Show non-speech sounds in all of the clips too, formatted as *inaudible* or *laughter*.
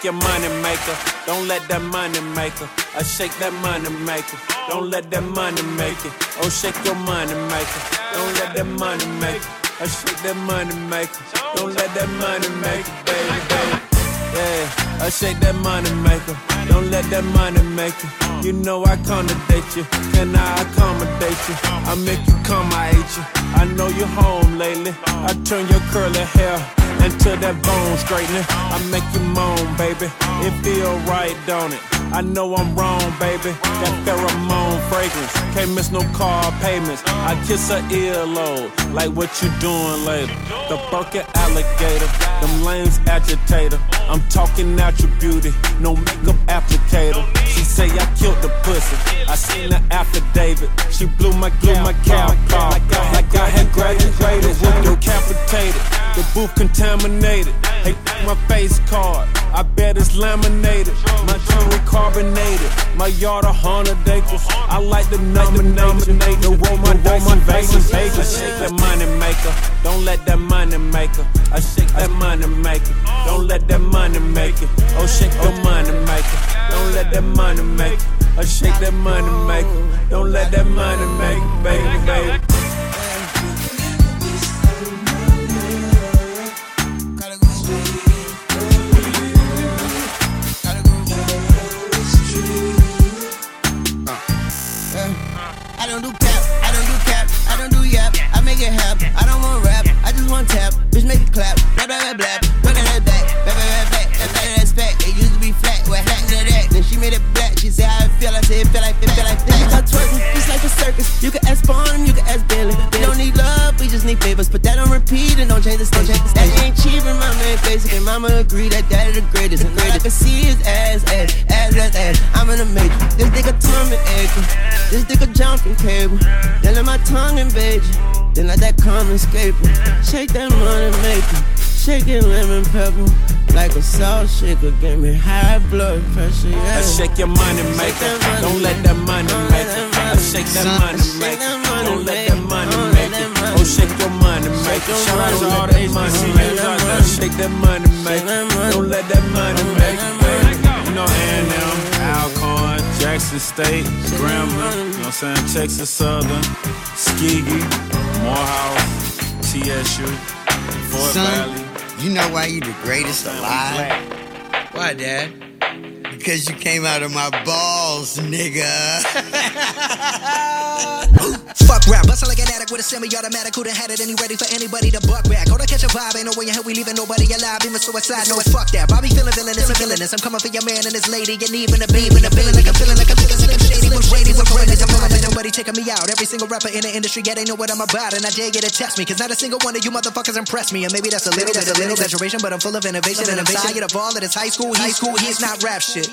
shake your money maker, don't let that money maker. I shake that money maker, don't let that money make it. Oh, shake your money maker, don't let that money make it. I shake that money maker, don't let that money make it, baby, baby. Yeah, I shake that money maker, don't let that money make it. You know I accommodate you, can I accommodate you? I make you come, I hate you. I know you're home lately. I turn your curly hair into that bone straightening. I make you moan, baby. It feel right, don't it? I know I'm wrong, baby. That pheromone fragrance can't miss no car payments. I kiss her earlobe, like what you doing later. The bucket alligator, them lanes agitator. I'm talking natural beauty, no makeup applicator. She say I killed the pussy. I seen the affidavit. She blew my blew my cap off like I, had graduated. Yo, capitated. The booth contaminated. Hey, my face card. I bet it's laminated. My jewelry carbonated. My yard a hundred acres. I like the nomination. The roll my dice in Vegas. Vegas. Shake that money maker. Don't let that money maker. I shake that money maker. Don't let that money make it. Oh, shake the money maker. Don't let that money make it. I shake that money maker. Don't let that money make it, baby, baby. Make it clap, blah blah blah blah. At that back, blah back. That back of that spec, it used to be flat. What happened to that? Then she made it black. She said how it feel. I said it feel like it feel like. You start twerking, just like a circus. You can ask Spawn, you can ask Billy. We don't need love, we just need favors. Put that on repeat and don't change the station. That ain't cheap, and mama ain't basic. And mama agree that daddy the greatest. And all I can see is ass, ass, ass, ass, ass. I'm in the matrix. This nigga and Edgar. This nigga jumping cable. Then let my tongue invade you. Then let that common escape you. Shake that money maker. Shake it lemon pepper. Like a salt shaker. Give me high blood pressure. Yeah. I shake your money maker. Don't let that money make it. Uh, I oh, uh, shake that money maker. Don't let that money make it. Oh, shake your money maker. Shout out all the money makers. Shake that money maker. Don't let that money make it. Jackson State, Grambling, you know what I'm saying? Texas Southern, Skeegee, Morehouse, TSU, Fort Son, Valley. you know why you the greatest alive? Why, Dad? Because you came out of my balls, nigga. *laughs* *laughs* Fuck rap, bustin' like an addict with a semi-automatic. Who done had it and he ready for anybody to buck back? Hold on, catch a vibe, ain't no way in hell we leaving nobody alive. Even suicide, no, it's fuck that. Bobby feeling villainous and villainous. I'm coming for your man and his lady, and even a babe and a feeling like I'm feeling like I'm feeling slim shady with Brady with Brady. I'm feeling like nobody taking me out. Every single rapper in the industry, yeah, they know what I'm about, and I dare you to test me, cause not a single one of you motherfuckers impress me. And maybe that's a little, that's a little exaggeration, but I'm full of innovation and I'm tired of all of this high school, high school. He's not rap shit.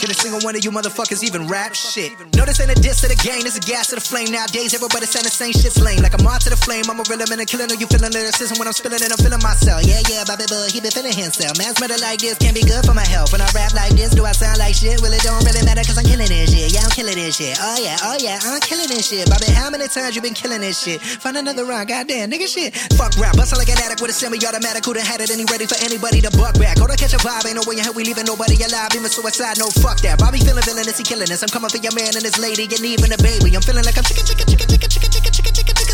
Can a single one of you motherfuckers even rap shit? No, this ain't a diss to the game, it's a gas to the flame. Nowadays, everybody saying the same shit's lame. Like I'm on to the flame, I'm a real man and killing. Are you feeling lyricism when I'm spilling it? I'm feeling myself. Yeah, yeah, Bobby Bud, he been feeling himself. Man's murder like this can't be good for my health. When I rap like this, do I sound like shit? Well, it don't really matter cause I'm killing this shit. Yeah, I'm killing this shit. Oh, yeah, oh, yeah, I'm killing this shit. Bobby, how many times you been killing this shit? Find another round, goddamn, nigga shit. Fuck rap, bustin' like an addict with a semi-automatic. Who done had it and he ready for anybody to buck back? Hold on, catch a vibe, ain't no way in hell we leaving nobody alive. Even suicide, no fuck that. Bobby feeling villainous, he killing us. I'm coming for your man and his lady, and even a baby. I'm feeling like I'm chicken, chicken, chicken, chicka chicka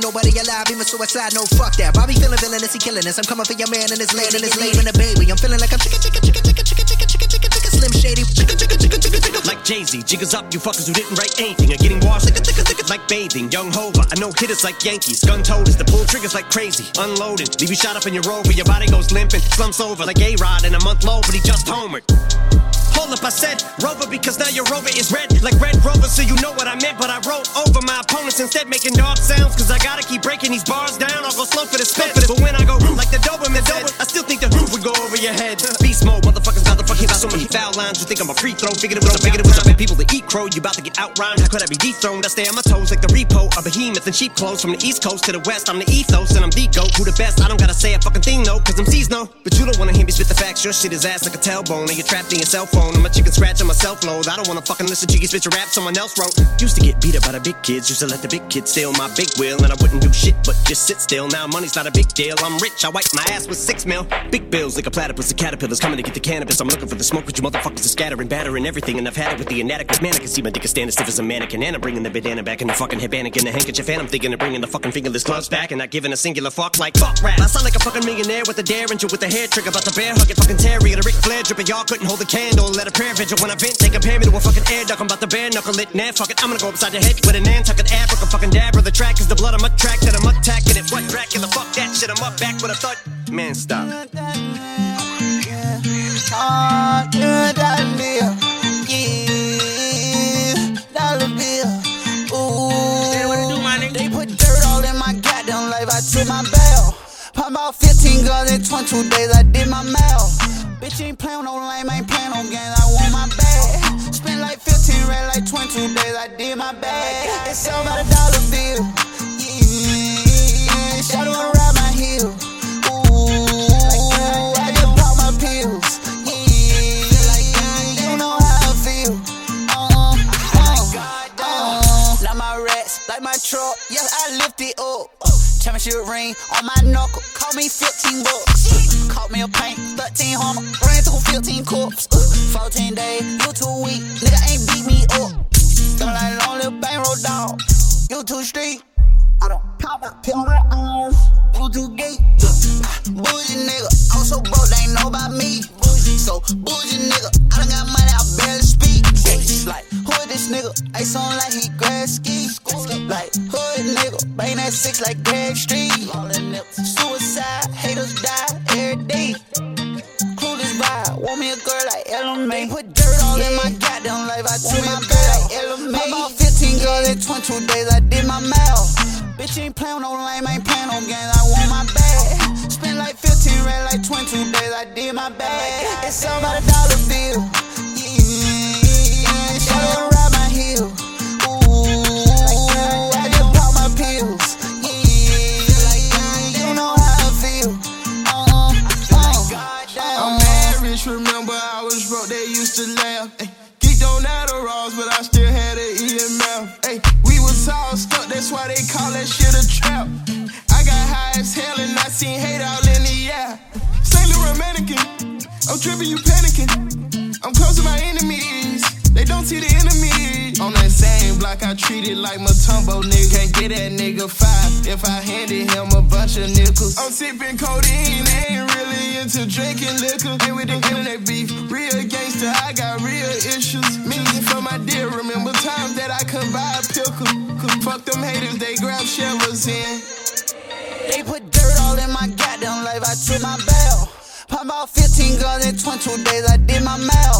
nobody alive. Even suicide, no fuck that. Bobby feeling villainous, he killing us. I'm coming for your man and his lady and his lady and a baby. I'm feeling like I'm chicken, chicken, chicken, chicken, chicken, chicken, chicken, chicken, chicken, slim shady. Chicken, chicken, chicken, chicken, chicken. Like Jay-Z, jiggers up, you fuckers who didn't write anything are getting washed like, like bathing. Young Hova, I know hitters like Yankees. Gun toters, the pull triggers like crazy. Unloaded, leave you shot up in your rover, your body goes limping. Slumps over like A-Rod in a month low, but he just homered. Hold up, I said Rover because now your Rover is red like Red Rover, so you know what I meant. But I wrote over my opponents instead, making dog sounds. Cause I gotta keep breaking these bars down. I'll go slow for the spit. But when I go like the Doberman said, I still think the roof would go over your head. Beast mode, motherfuckers, motherfucking got so many foul lines. You think I'm a free throw? Figured it was figured it was a people to eat crow. You about to get outrhymed. How could I be dethroned? I stay on my toes like the repo, a behemoth and sheep clothes. From the east coast to the west, I'm the ethos and I'm the goat. Who the best? I don't gotta say a fucking thing, no, cause I'm no. But you don't wanna hear me spit the facts. Your shit is ass like a tailbone, and you're trapped in your cell phone. I'm a chicken scratch on my self load. I don't wanna fucking listen to you spit your rap someone else wrote. Used to get beat up by the big kids, used to let the big kids steal my big wheel, and I wouldn't do shit but just sit still. Now money's not a big deal. I'm rich, I wipe my ass with six mil. Big bills like a platypus, the caterpillars coming to get the cannabis. I'm looking for the smoke, but you motherfuckers are scattering, battering everything, and I've had it with the inadequate man. I can see my dick is standing stiff as a mannequin, and I'm bringing the bandana back in the fucking headband in the handkerchief, and I'm thinking of bringing the fucking fingerless gloves back, and not giving a singular fuck like fuck rap. I sound like a fucking millionaire with a derringer with a hair trigger, about the bear hugging fucking Terry, and a Ric Flair dripper. Y'all couldn't hold a candle, let a prayer vigil when I vent. They compare me to a fucking air duck. I'm about to bare knuckle it. Nah, fuck it. I'm gonna go upside your head with a Nantucket Africa fucking dab. The track is the blood I'm a track that I'm attacking it. What Dracula? Fuck that shit. I'm up back with a thud. Man, stop. Took my goddamn life. I trim my bail. Pop about 15 guns in 22 days. I did my mail. Bitch ain't playin' no lame, ain't playin' no games. I want my bag. Spent like 15 red, like 22 days. I did my bag. It's all about a dollar bill. Truck. Yeah, I lift it up. Championship ring on my knuckle. Call me 15 bucks. Caught me a paint, 13 hammer. Ran through 15 cups. 14 days, you too weak. Nigga ain't beat me up. Got like a lonely bankroll dog. You too street. I don't pop my pill my arms. You too gay. Bougie nigga. I'm so broke, they ain't know about me. So bougie nigga. I done got money, I barely speak. Like, this nigga? Ace on like he ski. Like, hood nigga. Bang that six like Greg Street. Suicide, haters die every day. Clueless vibe. Want me a girl like Ella Mai. Put dirt all in my goddamn life. I took my girl like Ella Mai. About 15 girls in 22 days. I did my mail. Bitch ain't playin' no lame, ain't playin' no games. I want my bag. Spent like 15 red, like 22 days. I did my bag. It's all about a dollar bill. That's why they call that shit a trap. I got high as hell and I seen hate all in the air. Saint Louis mannequin, I'm tripping, you panicking. I'm close to my enemies, they don't see the enemy. On that same block, I treat it like Mutombo, nigga. Can't get that nigga five if I handed him a bunch of nickels. I'm sipping codeine, ain't really into drinking liquor. And with the internet beef, real gangster, I got real issues. Meaning for my dear, remember times that I couldn't buy a pickle. Fuck them haters, they grab shovels in. They put dirt all in my goddamn life, I took my bell. Pop about 15 guns in 22 days, I did my mail.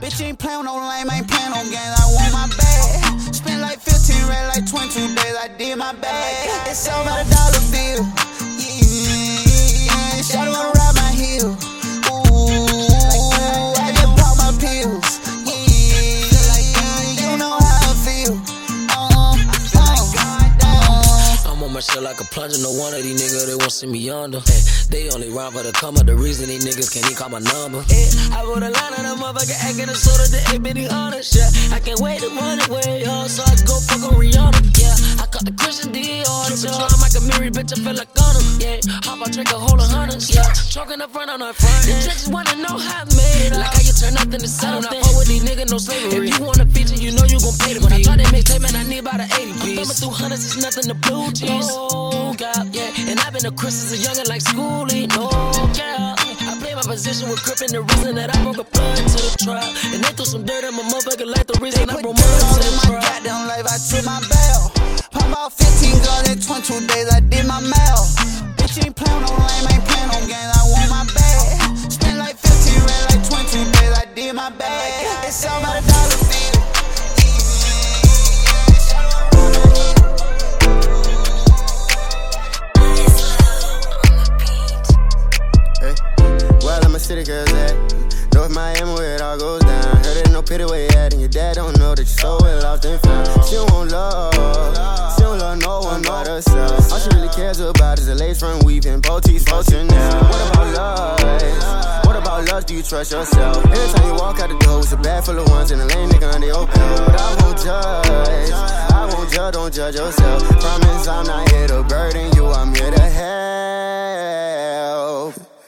Bitch ain't playin' no lame, ain't playin' no games, I want my bag. Spent like 15 red, like 22 days, I did my bag. It's all about a dollar bill. My shit like a plunger. No one of these niggas they won't see me under. Hey, they only rhyme for the come up. The reason these niggas can't even call my number. Hey, I wrote a line of the motherfucker acting a of the eight bitty honest. Yeah, I can't wait to run away, yo. So I go fuck on Rihanna. Yeah, I cut the Christian Dior. So I'm like a Mary bitch. I feel like Gunna. Yeah, hop I drink a whole of hundreds. Yeah, choking the front on the front. The judges wanna know how I made it. Like how you turn nothing to something. I fuck with these niggas, no slavery. If you want a feature, you know you gon' pay the. When I try that mixtape, man, I need about an 80 piece. I'm thumbing through hundreds, it's nothing to blue cheese. Yeah. And I've been a Chris as a youngin' like schoolie. No, yeah. I play my position with grip and the reason that I broke a blood to the trial. And they threw some dirt on my motherfucker like the reason I Put broke my in my trial. goddamn life, I took my bell. Pop about 15 guns in 22 days, I did my mail. Bitch ain't playin' no lame, ain't playin' no games, I want my bag. Spent like 15 red, like 22 days, I did my bag. It's all about a dollar. Trust yourself? Every time you walk out the door, it's a bag full of ones and a lame nigga belt. But I won't judge, I won't judge, don't judge yourself. Promise I'm not here to burden you, I'm here to help.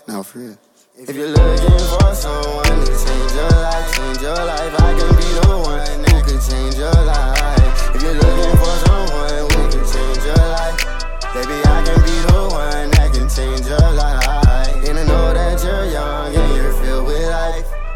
Now, for real. If you're looking for someone to change your life, change your life, I can be the one can change your life. If you're looking for someone who can change your life, baby, I can be the one that can change your life. And I know that you're young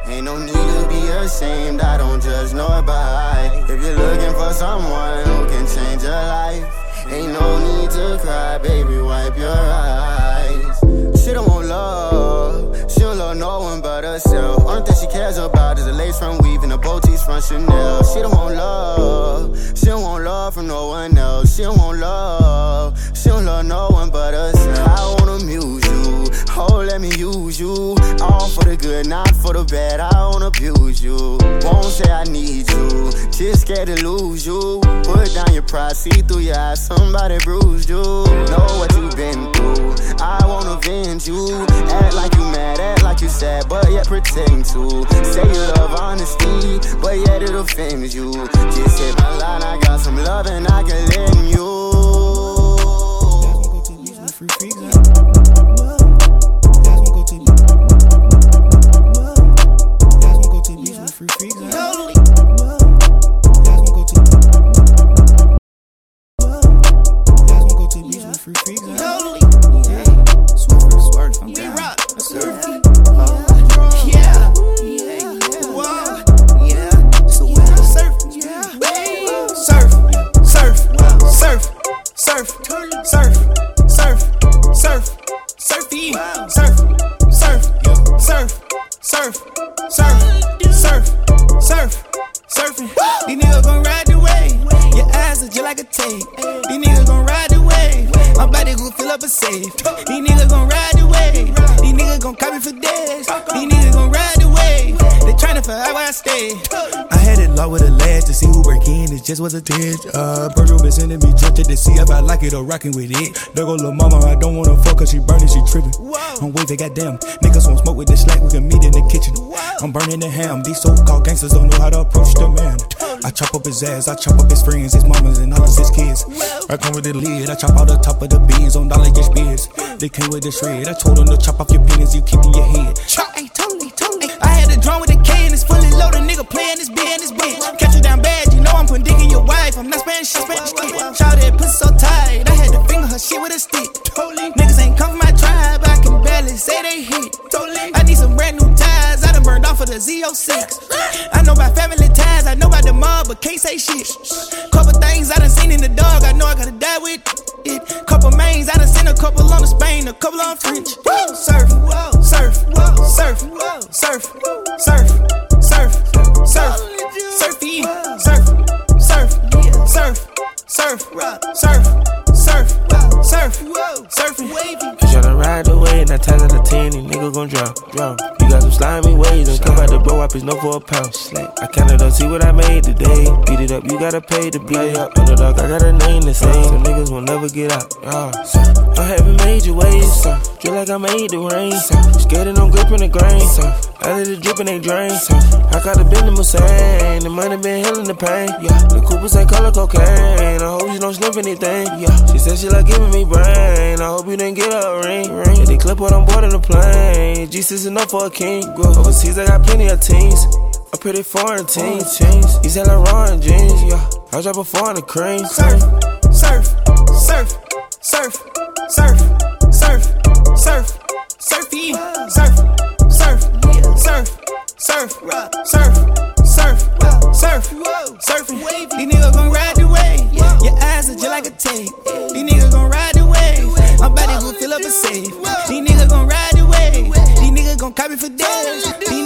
Ain't no need to be ashamed, I don't judge nobody. If you're looking for someone who can change your life, ain't no need to cry, baby, wipe your eyes. She don't want love, she don't love no one but herself. Only thing she cares about is a lace front weave and a boutiques from Chanel. She don't want love, she don't want love from no one else. She don't want love, she don't love no one but herself. I want a you, oh let me use you. All for the good, not for the bad. I won't abuse you. Won't say I need you, just scared to lose you. Put down your pride, see through your eyes. Somebody bruised you. Know what you've been through. I won't avenge you. Act like you mad, act like you sad, but yet pretend to. Say you love honesty, but yet it offends you. Just hit my line, I got some love and I can lend you. rocking with it. There go lil' mama, I don't wanna fuck she burning, she trippin'. I'm waving, goddamn. Niggas won't smoke with this slack, we can meet in the kitchen. I'm burning the ham, these so called gangsters don't know how to approach the man. I chop up his ass, I chop up his friends, his mamas, and all of his kids. I come with the lid, I chop out the top of the beans on dollar get beers. They came with the shred, I told them to chop off your penis, you keep in your head. Chop, ain't totally, totally. I had a drone with a can, it's fully loaded, nigga playing this beer this bitch when digging your wife. I'm not Spanish, she's Spanish dick. Shout that pussy so tight. I had to finger her shit with a stick. Totally. Niggas ain't come from my tribe. I can barely say they hit. Totally. I need some brand new ties. I done burned off of the Z06. I know about family ties. I know about the mob, but can't say shit. Couple things I done seen in the dog. I know I gotta die with it. Couple mains. I done sent a couple on the Spain, a couple on French. Surf, surf, surf, surf, surf. surf. Love. Please no for a pound. I kinda don't see what I made today. Beat it up, you gotta pay to play. up. Underdog, I got a name to say. Some niggas will never get out. Uh, I'm having major your waves. Feel like I made the rain. Skating on gripping the grain. Out of the drip and they drain. I gotta bend the Moussain. The money been healing the pain. Yeah. The Coopers ain't color cocaine. I hope you don't sniff anything. Yeah. She said she like giving me brain. I hope you didn't get a ring. ring. They clip what I'm boarding the plane. Jesus enough for a king. Overseas, I got plenty of team jeans. A pretty foreign teen jeans. These Saint Laurent jeans, yeah. I drop a four in the cream. Surf, surf, surf, surf, surf, surf, surf, surfy, surf, surf, surf, surf, surf, surf, surf, surfing. These niggas gon' ride the wave. Your ass is just like a tape. These niggas gon' ride the wave. My body gon' fill up a safe. These niggas gon' ride the wave. These niggas gon' copy for days.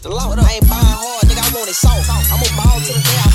Mr. Law. I ain't buying hard, nigga, I want it soft. I'm going to ball to the day I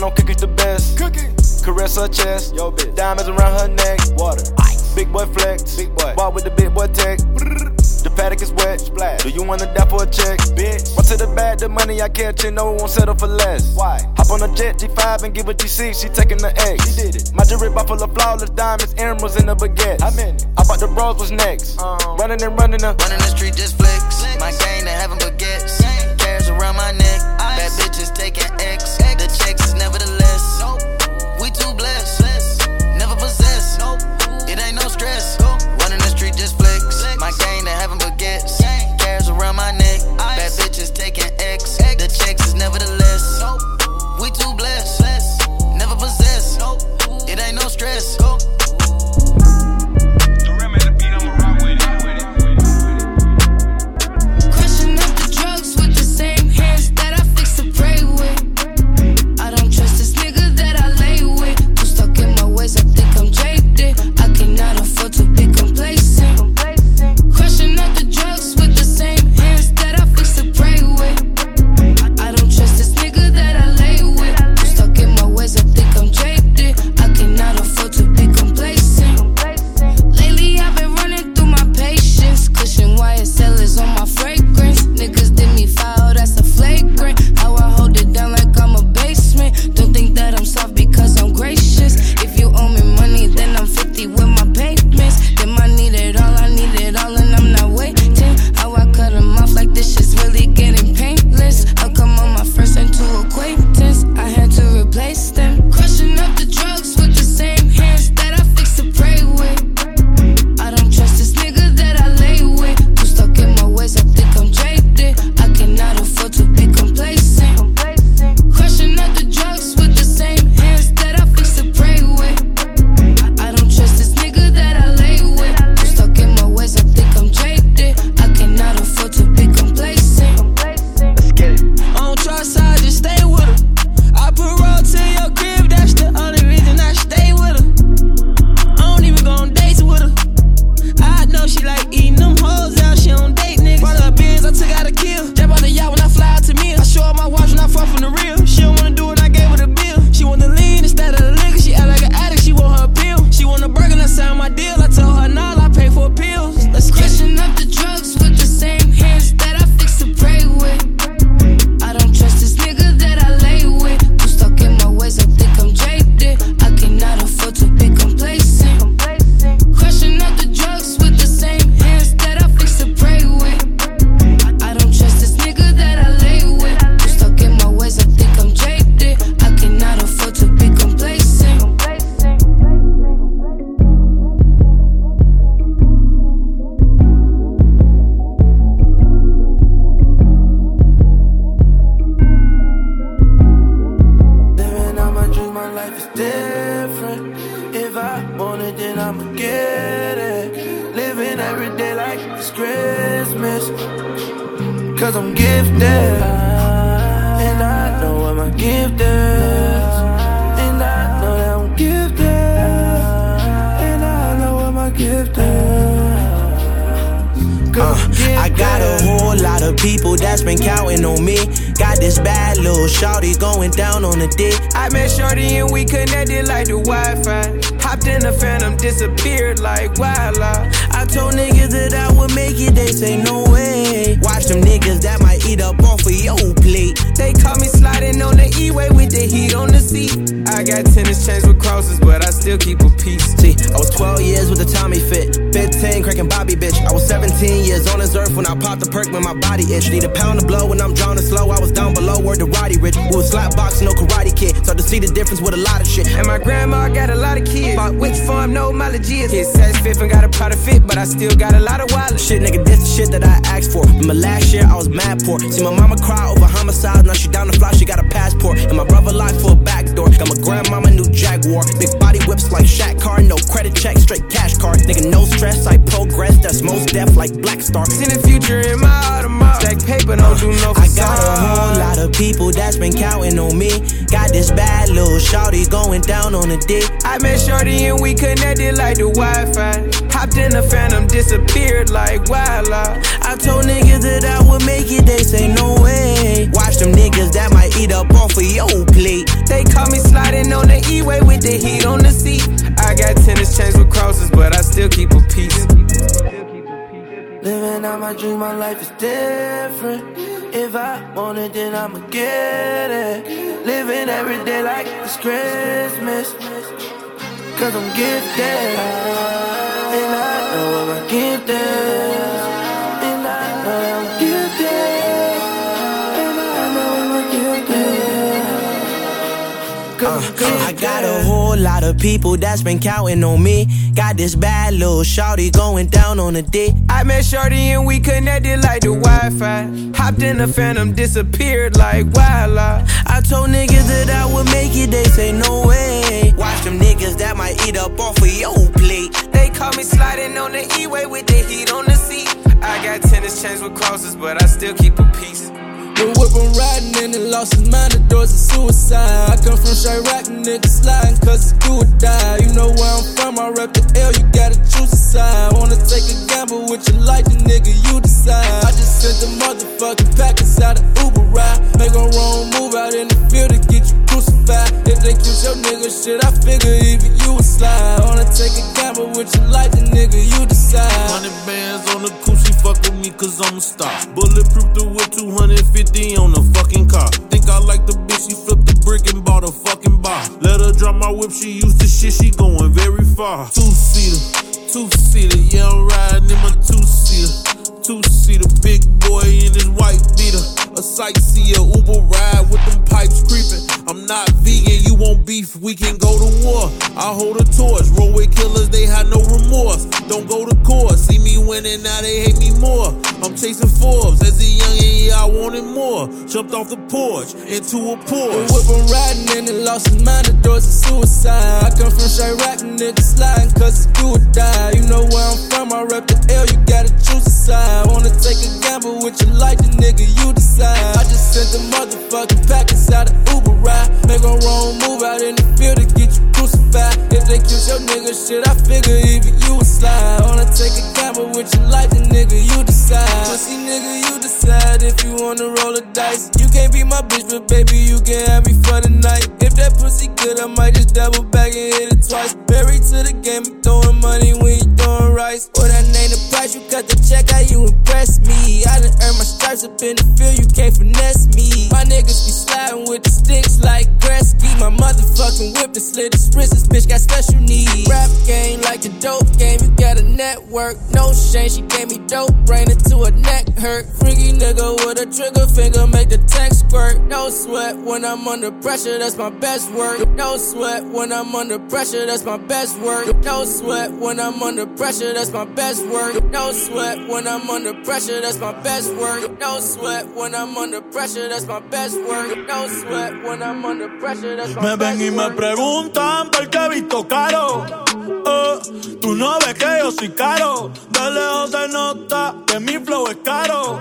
one on cookies the best. Cookie. Caress her chest. Yo, bitch. Diamonds around her neck. Water. Ice. Big boy flex. Big boy. Ball with the big boy tech. The paddock is wet. Splash. Do you wanna die for a check? Bitch. Run to the bag, the money I catch, you know it won't settle for less. Why? Hop on a jet, G5 and give a G6, she taking the X. She did it. My jewelry box full of flawless diamonds, emeralds, and the baguettes. I meant it. I bought the bros, what's next? Um, running and running the. Running the street, just flex. My gang, they having baguettes. Christmas. Cause I'm gifted. And I know what my gift is. And I know that I'm gifted. And I know what my gift is. Uh, I got a whole lot of people that's been counting on me. Got this bad little shorty going down on the dick. I met Shorty and we connected like the Wi-Fi. Hopped in the phantom, disappeared like wildlife. I told niggas that I would make it, they say no way. Watch them niggas that might eat up off of your plate. They caught me sliding on the E-way with the heat on the seat. I got tennis chains with crosses, but I still keep a piece. See, I was 12 years with a Tommy fit, 15 cracking Bobby bitch. I was 17 years on this earth when I popped the perk when my body itch. Need a pound of blow when I'm drowning slow. I was down below, word to Roddy Ricch. We was slap boxing, no karate kid. So to see the difference with a lot of shit. And my grandma got a lot of kids. Bought which farm, no mileage is. Hit says fifth and got a pot of fit, but I still got a lot of wallet. Shit, nigga, this the shit that I asked for. Remember last year I was mad poor. See my mama cry over homicide, now she down the fly, she got a passport. And my brother lied for a back door. Got my grandmama new Jaguar. Big body whips like Shaq car, no credit check, straight cash card. Nigga, no stress, I progress. That's most deaf like Black Star. See the future in my Audemars. Stack paper, don't do no I got a whole lot of people that's been counting on me. Got this bad little shorty going down on the dick. I met Shorty and we connected like the Wi-Fi. Hopped in the phantom, disappeared like wildlife. I told niggas that I would make it, they say no way. Watch them niggas that might eat up off of your plate. They caught me sliding on the E-way with the heat on the seat. I got tennis chains with crosses, but I still keep a piece. Living out my dream, my life is different. If I want it, then I'ma get it. Living every day like it's Christmas. Cause I'm gifted. And I know what my I got a whole lot of people that's been counting on me. Got this bad little shorty going down on the dick. I met Shorty and we connected like the Wi-Fi. Hopped in the phantom, disappeared like wildlife. I told niggas that I would make it, they say no way. Watch them niggas that might eat up off of your plate. They caught me sliding on the E-way with the heat on the seat. I got tennis chains with crosses, but I still keep a piece. The whip I'm riding in and lost his mind, the doors of suicide. I come from Chiraq, niggas sliding cause it's do or die. You know where I'm from, I rep the L, you gotta choose a side. Wanna take a gamble with your life, the nigga, you decide. I just sent the motherfucking pack inside an Uber ride. Make a wrong move out in the field to get you crucified. If they kill your nigga shit, I figure even you would slide. Wanna take a gamble with your life, the nigga, you decide. Hundred bands on the coochie, fuck with me cause I'm a star. Bulletproof the whip, 250 on the fucking car. Think I like the bitch, she flipped the brick and bought a fucking bar. Let her drop my whip, she used to shit, she going very far. Two seater, two seater, yeah, I'm riding in my two seater. Two seater, big boy in his white beater. A sightseer, Uber ride with them pipes creeping. I'm not vegan, you want beef, we can go to war. I hold a torch, roll with killers, they had no remorse. Don't go to court, see me winning, now they hate me more. I'm chasing Forbes, as a youngin', yeah, I wanted more. Jumped off the porch into a The Porsche. whip I'm riding in and lost his mind, the doors of suicide. I come from Chiraq, niggas sliding cause it's do or die. You know where I'm from, I rep the L, you gotta choose a side. Wanna take a gamble with your life, the nigga, you decide. I just sent the motherfucking pack inside an Uber ride. Make a wrong move out in the field to get you crucified. They kill your nigga shit, I figure even you would slide. Wanna take a gamble with your life, the nigga, you decide. Pussy nigga, you decide if you wanna roll the dice. You can't be my bitch, but baby, you can have me for the night. If that pussy good, I might just double back and hit it twice. Married to the game, I'm throwing money when you throwing rice. Oh, what I name the price, you cut the check, how you impress me. I done earned my stripes up in the field, you can't finesse me. My niggas be sliding with the sticks like Gretzky. My motherfucking whip the slit his this bitch got special needs. Rap game like the dope game, you got a network. No shame, she gave me dope, brain into a neck hurt. Freaky nigga with a trigger finger, make the text squirt. No sweat when I'm under pressure, that's my best work. No sweat when I'm under pressure, that's my best work. No sweat when I'm under pressure, that's my best work. No sweat when I'm under pressure, that's my best work. No sweat when I'm under pressure, that's my best work. No sweat when I'm under pressure, that's my Me best ven y me work. preguntan por qué visto caro. Oh, tú no ves que yo soy caro. De lejos se nota que mi flow es caro.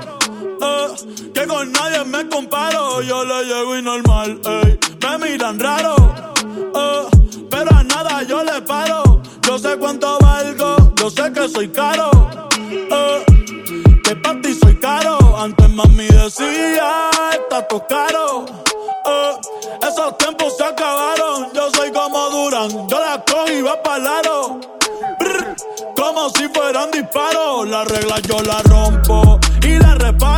Eh, que con nadie me comparo. Yo le llego y normal, ey. Me miran raro. Eh, pero a nada yo le paro. Yo sé cuánto valgo, yo sé que soy caro. Eh, que para ti soy caro. Antes mami decía, está todo caro. Eh, esos tiempos se acabaron. Como si fueran disparos. La regla yo la rompo y la reparo.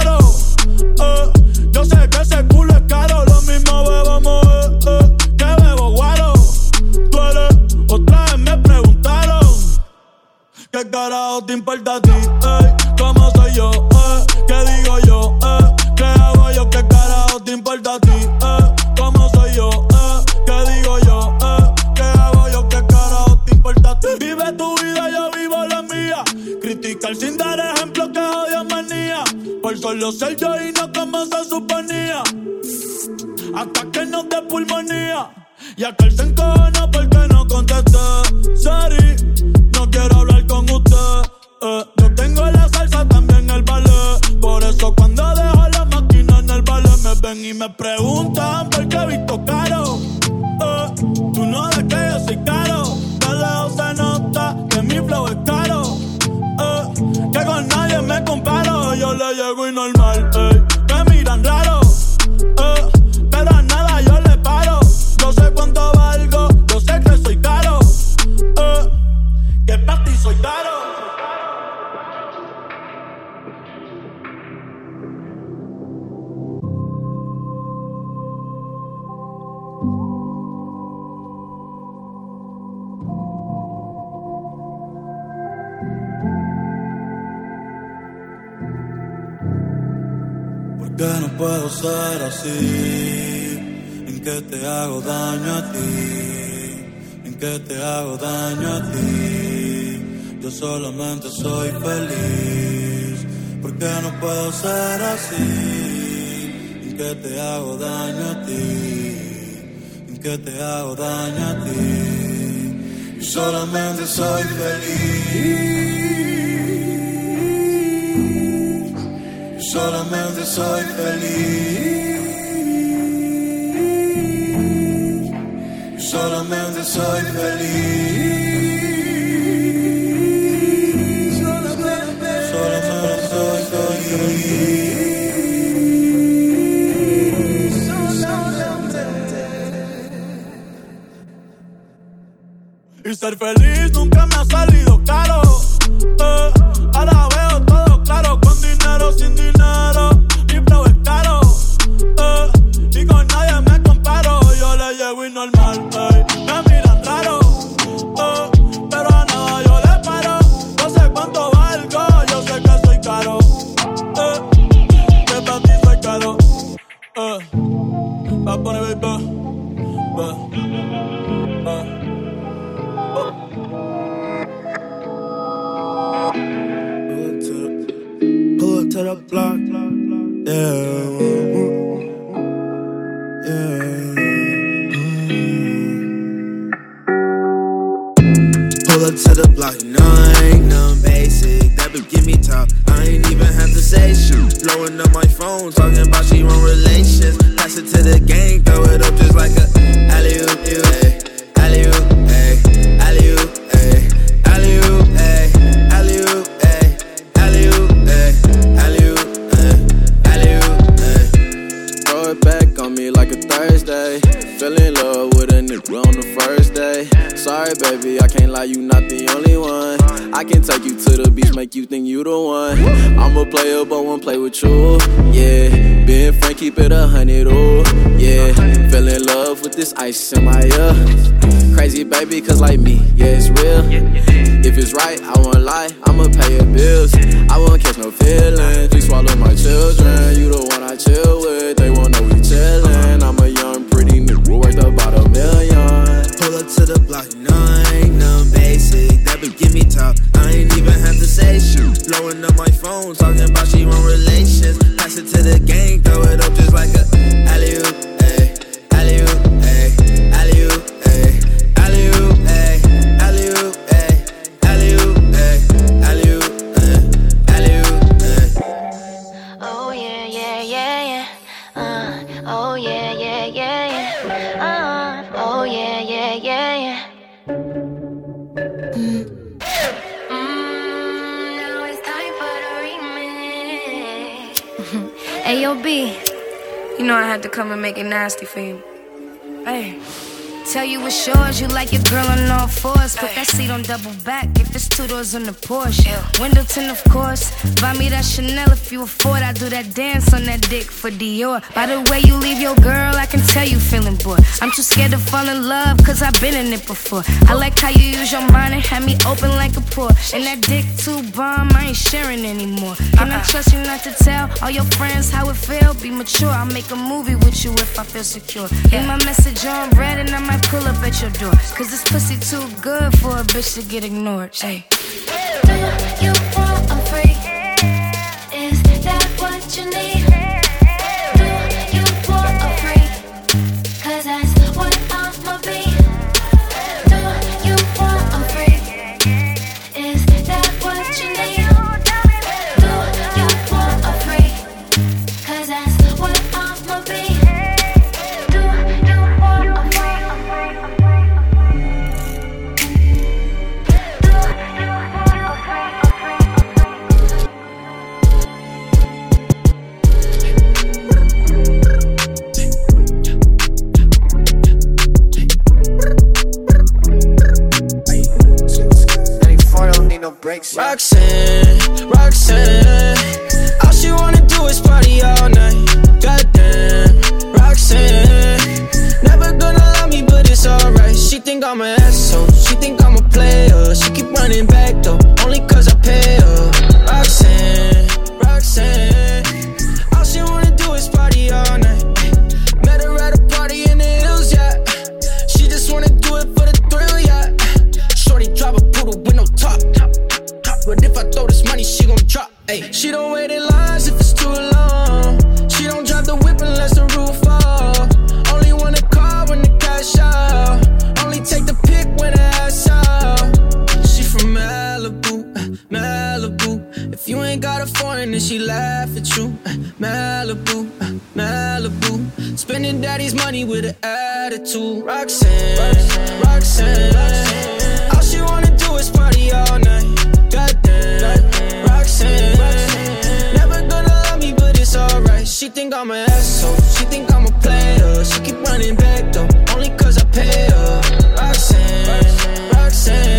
¿En qué te hago daño a ti? Yo solamente soy feliz. ¿Por qué no puedo ser así? ¿En qué te hago daño a ti? ¿En qué te hago daño a ti? Yo solamente soy feliz. Yo solamente soy feliz. Solamente soy feliz. Solamente soy feliz. Y ser feliz nunca me ha salido caro. Eh, Player, but won't play with you. Yeah, being frank, keep it a hundred. Oh, yeah. Fell in love with this ice in my ear. Crazy, baby, cause like me, yeah, it's real. If it's right, I won't lie, I'ma pay your bills. I won't catch no feelings. Please swallow my children. You the one I chill with, they won't know we chillin'. I'm a young, pretty nigga worth about a million. Pull up to the block, no, ain't nothing basic. That bitch give me top, I ain't even have to say shit. Blowing up my phone, nasty for you. Hey. Tell you it's yours, you like your girl on all fours. Put that seat on double back if it's two doors on the Porsche. Window tint, of course. Buy me that Chanel if you afford. I do that dance on that dick for Dior. By the way you leave your girl, I can tell you feeling bored. I'm too scared to fall in love, cause I've been in it before. I like how you use your mind and have me open like a pour. And that dick too bomb, I ain't sharing anymore. Can I uh-uh. trust you not to tell all your friends how it feel? Be mature, I'll make a movie with you if I feel secure. Leave my message on red and I might pull up at your door. Cause this pussy too good for a bitch to get ignored. Hey. Ain't got a foreign, and she laugh at you. Uh, Malibu, uh, Malibu. Spending daddy's money with an attitude. Roxanne, Roxanne. All she wanna do is party all night. Goddamn, Roxanne. Never gonna love me, but it's alright. She think I'm an asshole. She think I'm a player. She keep running back though, only cause I pay her. Roxanne, Roxanne.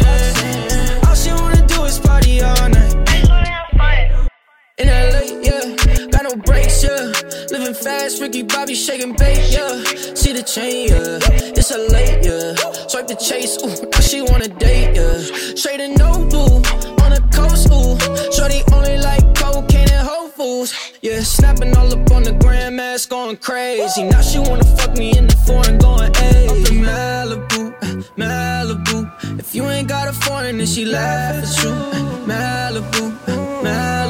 No brakes, yeah. Living fast, Ricky Bobby shaking bait, yeah. See the chain, yeah. It's a late, yeah. Swipe the chase, ooh, now she wanna date, yeah. Straight and no blue, on the coast, ooh. Shorty only like cocaine and Whole Foods, yeah. Snapping all up on the grandmas, going crazy. Now she wanna fuck me in the foreign, going, hey. From Malibu, Malibu. If you ain't got a foreign, then she laugh at you. Malibu, Malibu.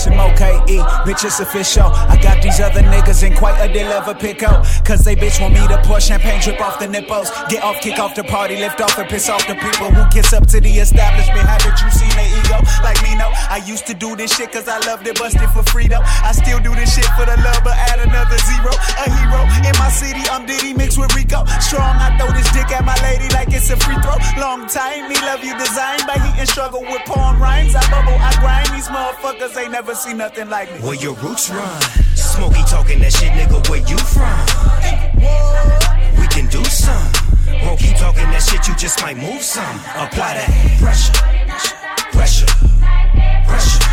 Smitto. D-S-M-O-K-E. Bitch, it's official. I got these other niggas in quite a deal of a pickle. Cause they bitch want me to pour champagne drip off the nipples. Get off, kick off the party, lift off and piss off the people who kiss up to the establishment. Haven't you seen their ego? Like me, no. I used to do this shit cause I loved it, busted for freedom. I still do this shit for the love, but add another zero. A hero in my city, I'm Diddy mixed with Rico. Strong, I throw this dick at my lady like it's a free throw. Long time, me love you designed by heat and struggle with porn rhymes. I bubble, I motherfuckers ain't never seen nothing like me. Where your roots run. Smokey talking that shit, nigga, where you from? We can do some. Won't keep talking that shit, you just might move some. Apply that pressure, pressure, pressure,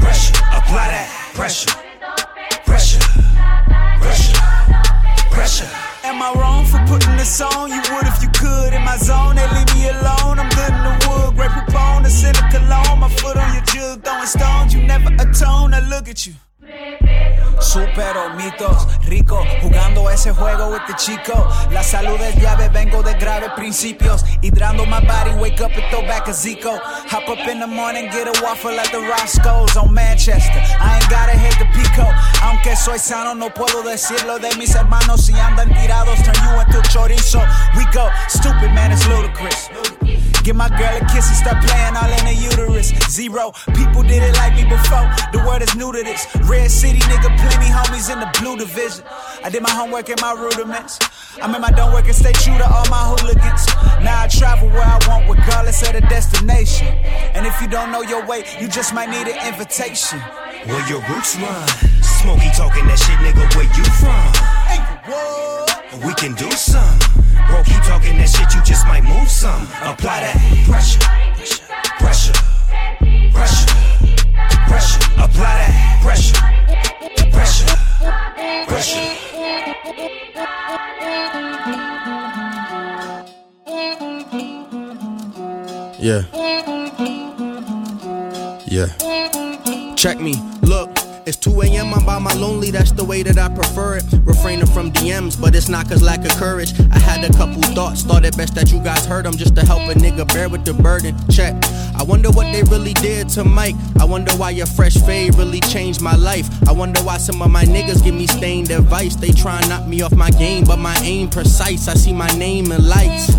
pressure. Apply that pressure, pressure, pressure, pressure. Am I wrong for putting this on? You would if you could. In my zone, they leave me alone. I'm good in the wood. Great proponent, of cologne. My foot on your jug, throwing stones. You never atone. Now look at you. Supero mitos, Rico, jugando ese juego with the chico. La salud es llave, vengo de graves principios. Hydrando my body, wake up and throw back a Zico. Hop up in the morning, get a waffle at the Roscoe's on Manchester. I ain't gotta hit the pico. Aunque soy sano, no puedo decirlo de mis hermanos si andan tirados. Turn you into chorizo. We go, stupid man, it's ludicrous. Give my girl a kiss and start playing all in the uterus. Zero people did it like me before. The word is new to this. Red City nigga, plenty homies in the blue division. I did my homework and my rudiments. I'm in my don't work and stay true to all my hooligans. Now I travel where I want, regardless of the destination. And if you don't know your way, you just might need an invitation. Where your roots run. Smokey talking that shit, nigga, where you from? We can do some. Bro, keep talking that shit, you just might move some. Apply that pressure, pressure, pressure, pressure. Apply that pressure, pressure, pressure. Yeah. Yeah. Check me, look. It's 2 a.m. I'm by my lonely, that's the way that I prefer it. Refraining from DMs, but it's not cause lack of courage. I had a couple thoughts, thought it best that you guys heard them just to help a nigga bear with the burden. Check. I wonder what they really did to Mike. I wonder why your fresh fade really changed my life. I wonder why some of my niggas give me stained advice. They try and knock me off my game, but my aim precise. I see my name in lights.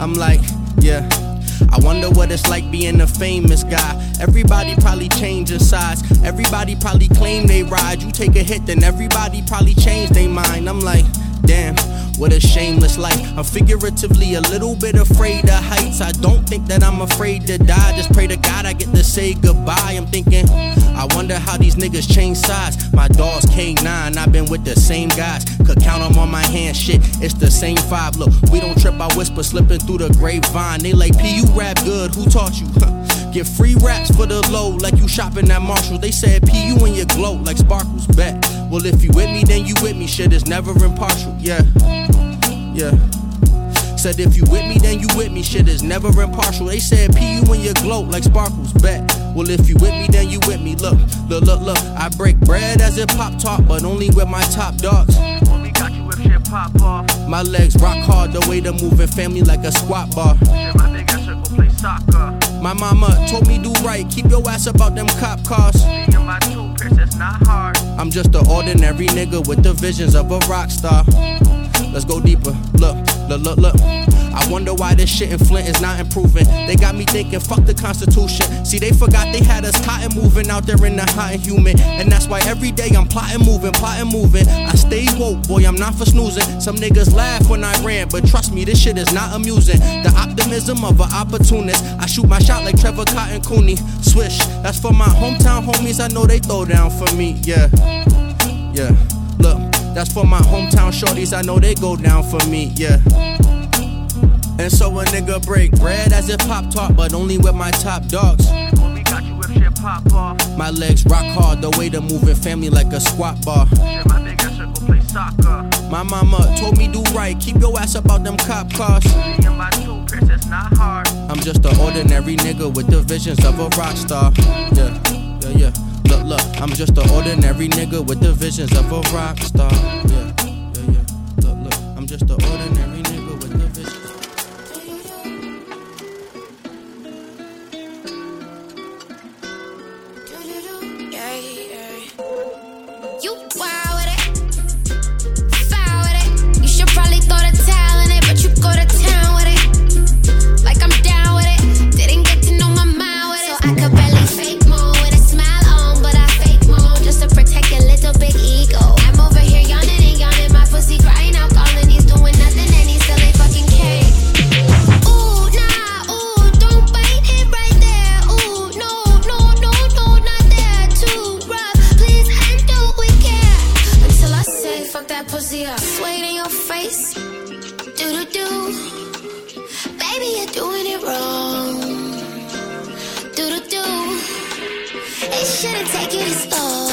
I'm like, yeah. I wonder what it's like being a famous guy. Everybody probably changing sides. Everybody probably claim they ride. You take a hit, then everybody probably change their mind. I'm like, damn, what a shameless life. I'm figuratively a little bit afraid of heights. I don't think that I'm afraid to die. Just pray to God I get to say goodbye. I'm thinking, I wonder how these niggas change sides. My dog's K9, I've been with the same guys. Could count them on my hand, shit, it's the same five. Look, we don't trip, I whisper, slipping through the grapevine. They like, P, you rap good, who taught you? *laughs* Get free raps for the low, like you shopping at Marshall. They said, P, you and your glow, like sparkles, bet. Well, if you with me, then you with me, shit is never impartial, yeah. Yeah. Said if you with me, then you with me. Shit is never impartial. They said P you and your glow like sparkles. Bet. Well, if you with me, then you with me. Look, look, look, look. I break bread as it pop top, but only with my top dogs. Only got you if shit pop off. My legs rock hard the way to moving family like a squat bar. Shit, my big ass circle play soccer. My mama told me do right, keep your ass about them cop cars. It's not hard. I'm just an ordinary nigga with the visions of a rock star. Let's go deeper. Look, look, look, look. I wonder why this shit in Flint is not improving. They got me thinking, fuck the Constitution. See, they forgot they had us cotton moving out there in the hot and humid. And that's why every day I'm plotting, moving, plotting, moving. I stay woke, boy, I'm not for snoozing. Some niggas laugh when I ran, but trust me, this shit is not amusing. The optimism of an opportunist. I shoot my shot like Trevor Cotton Cooney. Swish, that's for my hometown homies. I know they throw down for me, yeah. Yeah, look, that's for my hometown shorties. I know they go down for me, yeah. And so a nigga break bread as if pop top, but only with my top dogs. Only got you if shit pop off. My legs rock hard, the way to moving family like a squat bar. Shit, my big ass circle play soccer. My mama told me do right, keep your ass up about them cop cars. Me and my two pairs, it's not hard. I'm just an ordinary nigga with the visions of a rock star. Yeah, yeah, yeah. Look, look, I'm just an ordinary nigga with the visions of a rock star. Yeah, yeah, yeah. Look, look, I'm just an ordinary shouldn't take you this slow.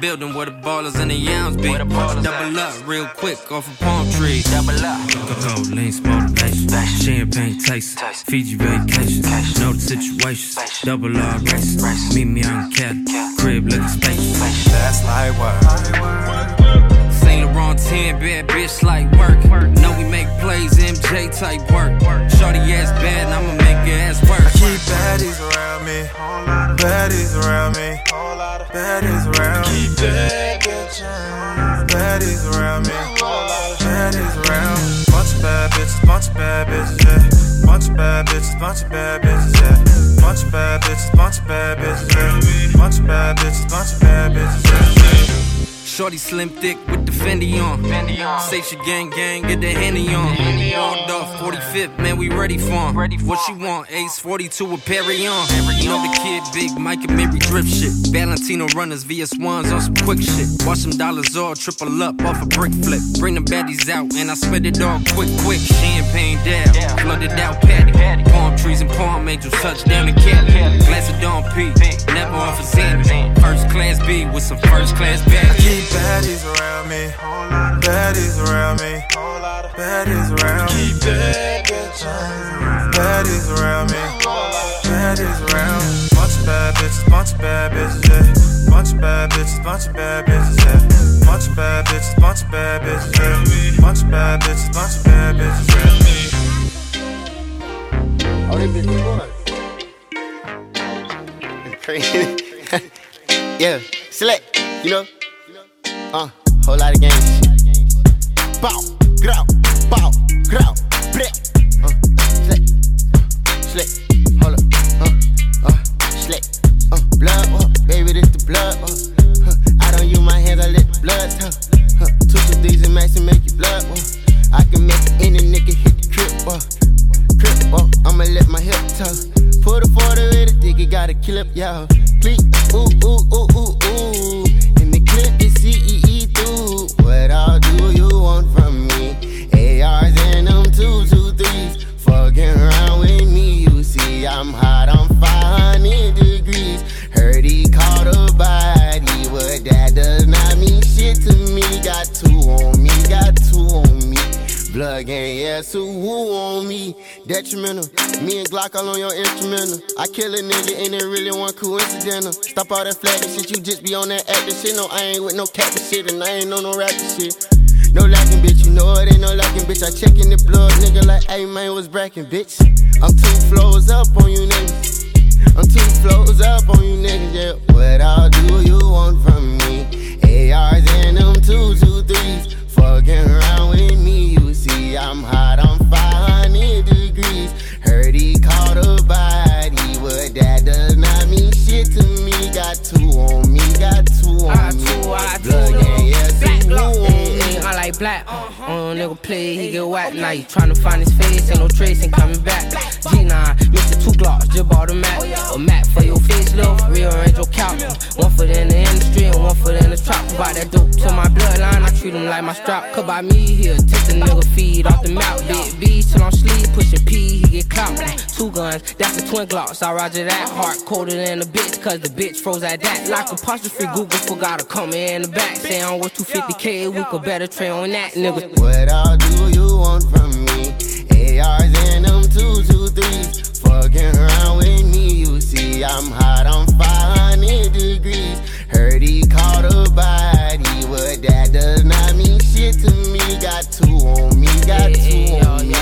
Building where the ballers and the yams be. Double up real quick off a palm tree. Double up. Cold links motivation. Champagne taste. Fiji vacation. Know the situation. Double R race. Meet me on Cali. Crib looking spacious. That's like what? Saint Laurent 10, bad bitch like work. Know we make plays, MJ type work. Shorty ass bad, and I'ma make her ass work. I keep baddies around me, baddies around me, baddies around me. Keep bad bitches, baddies around me, baddies around. Bunch of bad bitches, bunch of bad bitches, yeah. Bunch of bad bitches, bunch of bad bitches, yeah. Bunch of bad bitches, bunch of bad bitches, yeah. Bunch of bad bitches, bunch of bad bitches, yeah. Shorty slim thick with the Fendi on. Fendi on. Say she gang gang, get the Henny on. Walled off 45th, man, we ready for him. What she want? Ace 42 with Perry on. You know the kid, big Mike and Mary drip shit. Valentino runners, VS1s on some quick shit. Watch them dollars all triple up off a brick flip. Bring the baddies out, and I spit it all quick, quick. Champagne down, flooded out paddy. Palm trees and palm angels, touchdown in Cali. Glass of Dom P, never off a Xanadu. First class B with some first class keep baddies around me, baddies around me, baddies around me. Keep bad bitches, baddies around me, baddies around. me. Bunch of bad bitches, bunch of bad bitches, yeah. Bunch of bad bitches, bunch of bad bitches, yeah. Bunch of bad bitches, bunch of bad bitches, yeah. Bunch of bad bitches, bunch of bad bitches, yeah. Oh, they bitch boy. It's crazy. *laughs* yeah, select, you know. Uh, whole lot of games. Bow, grow, bow, grow, bleh. Uh, select, select, kill a nigga and it really one coincidental. Stop all that flagging shit, you just be on that acting shit. No, I ain't with no capping shit and I ain't on no rapping shit. No lacking, bitch, you know it ain't no lacking, bitch. I check in the blood, nigga, like, hey man, what's bracking, bitch? I'm two flows up on you niggas. I'm two flows up on you niggas, yeah. What all do you want from me? ARs and them two, two, threes. Fucking around with me, you see I'm hot, two on me, got two on me. Blood gang, yeah, see black. On nigga play, he get whacked. Now you tryna find his face, ain't no trace, ain't coming back. G9, Mr. Two Glocks, just bought a Mac. A Mac for your face, love, rearrange your couch. One foot in the industry and one foot in the trap. Provide that dope to my bloodline, I treat him like my strap. Could by me here, take the nigga feed off the mouth. Big B till I'm sleep, pushing P, he get clout. Two guns, that's the twin glocks. I roger that. Heart colder than a bitch, cause the bitch froze at that. Like apostrophe Google forgot to come in the back. Say I'm worth 250k, we could better trade on that, nigga. What all do you want from me? ARs and them two, two, threes. Fucking around with me, you see, I'm hot on 500 degrees. Heard he caught a body, but that does not mean shit to me. Got two on me, got two on me.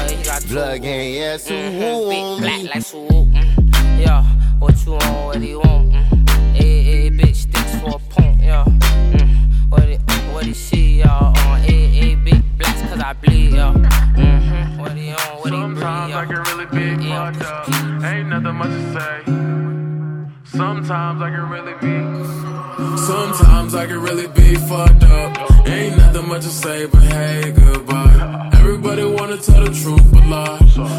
Blood gang, yeah, so who on Black me? like swoop. Mm. Yeah, what you want, what do you want? Mm. Hey, hey, bitch, sticks for a pump, yeah. Mm. What it, what he see, y'all? Bleed, yeah. Mm-hmm. What he on, what he breathe, Sometimes I get really big fucked up. Ain't nothing much to say. Sometimes I can really be. Sometimes I can really be fucked up. Ain't nothing much to say, but hey, goodbye. Everybody wanna tell the truth, but lie.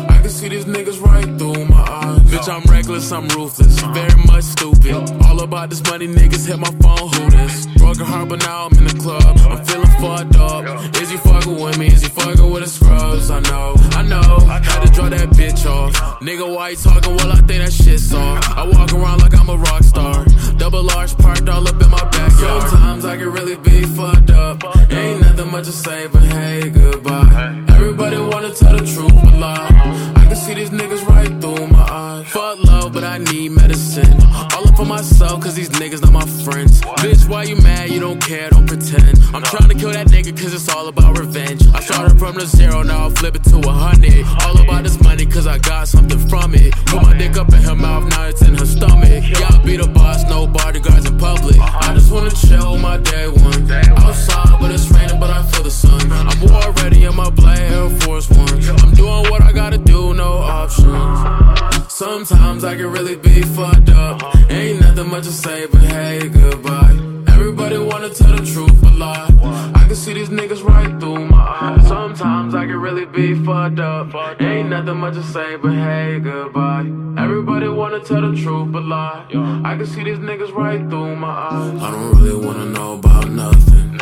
I can see these niggas right through my eyes. Bitch, I'm reckless, I'm ruthless, very much stupid. All about this money, niggas hit my phone, who this? Broken heart, but now I'm in the club. I'm feeling fucked up. Is you fucking with me? Is you fucking with the scrubs? I know, I know. Had to draw that bitch off. Nigga, why you talking? Well, I think that shit's off. I walk around like I'm a rock star. Double large parked all up in my backyard. Sometimes I can really be fucked up. Ain't nothing much to say, but hey, goodbye. Everybody wanna tell the truth, but lie. I can see these niggas right through my. Fuck love, but I need medicine. All up for myself, cause these niggas not my friends. Bitch, why you mad? You don't care, don't pretend. I'm trying to kill that nigga cause it's all about revenge. I started from the zero, now I flip it to a hundred. All about this money cause I got something from it. Put my dick up in her mouth, now it's in her stomach. Yeah, I be the boss, no bodyguards in public. I just wanna chill my day one. Outside, Sometimes I can really be fucked up. Ain't nothing much to say, but hey, goodbye. Everybody wanna tell the truth, but lie. I can see these niggas right through my eyes. Sometimes I can really be fucked up. Ain't nothing much to say, but hey, goodbye. Everybody wanna tell the truth, but lie. I can see these niggas right through my eyes. I don't really wanna know about nothing.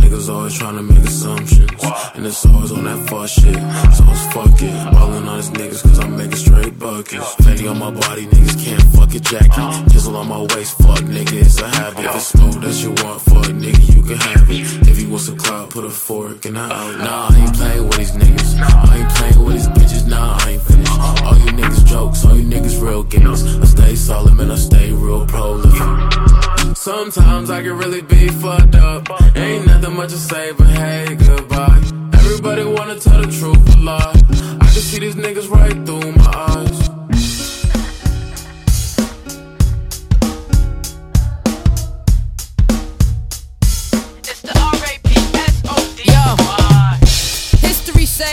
Niggas always trying to make assumptions. And it's always on that fuck shit. So it's fuck it. Ballin' on these niggas cause I'm making straight buckets. Fetty on my body, niggas can't fuck a jacket. Pistol on my waist, fuck nigga, it's a habit. If it's smooth that you want, fuck nigga, you can have it. If you want some clout, put a fork in the out. Nah, I ain't playing with these niggas. I ain't playing with these bitches, nah, I ain't finished. All you niggas jokes, all you niggas real gimmicks. I stay solid, man, I stay real prolific. Sometimes I can really be fucked up. Ain't nothing much to say, but hey, goodbye. Everybody wanna tell the truth, but lie. I can see these niggas right through my eyes.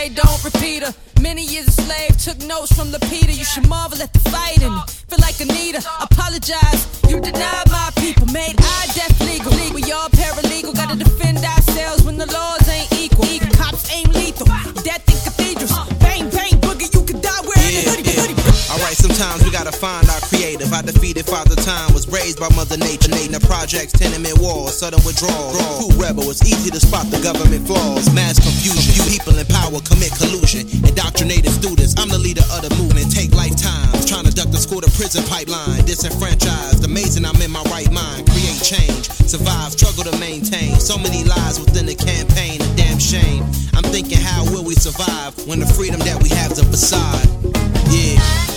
Don't repeat her. Many years a slave, took notes from Lapita. You should marvel at the fighting. Feel like Anita, apologize. You denied my people, made I death legal. We all paralegal, gotta defend ourselves Sometimes we gotta find our creative. I defeated Father Time, was raised by Mother Nature. The projects, tenement walls, sudden withdrawal. Cool rebel, it's easy to spot the government flaws. Mass confusion, you people in power commit collusion. Indoctrinated students, I'm the leader of the movement. Take lifetimes, trying to duck the school to prison pipeline. Disenfranchised, amazing I'm in my right mind. Create change, survive, struggle to maintain. So many lies within the campaign, a damn shame. I'm thinking, how will we survive when the freedom that we have's a facade? Yeah.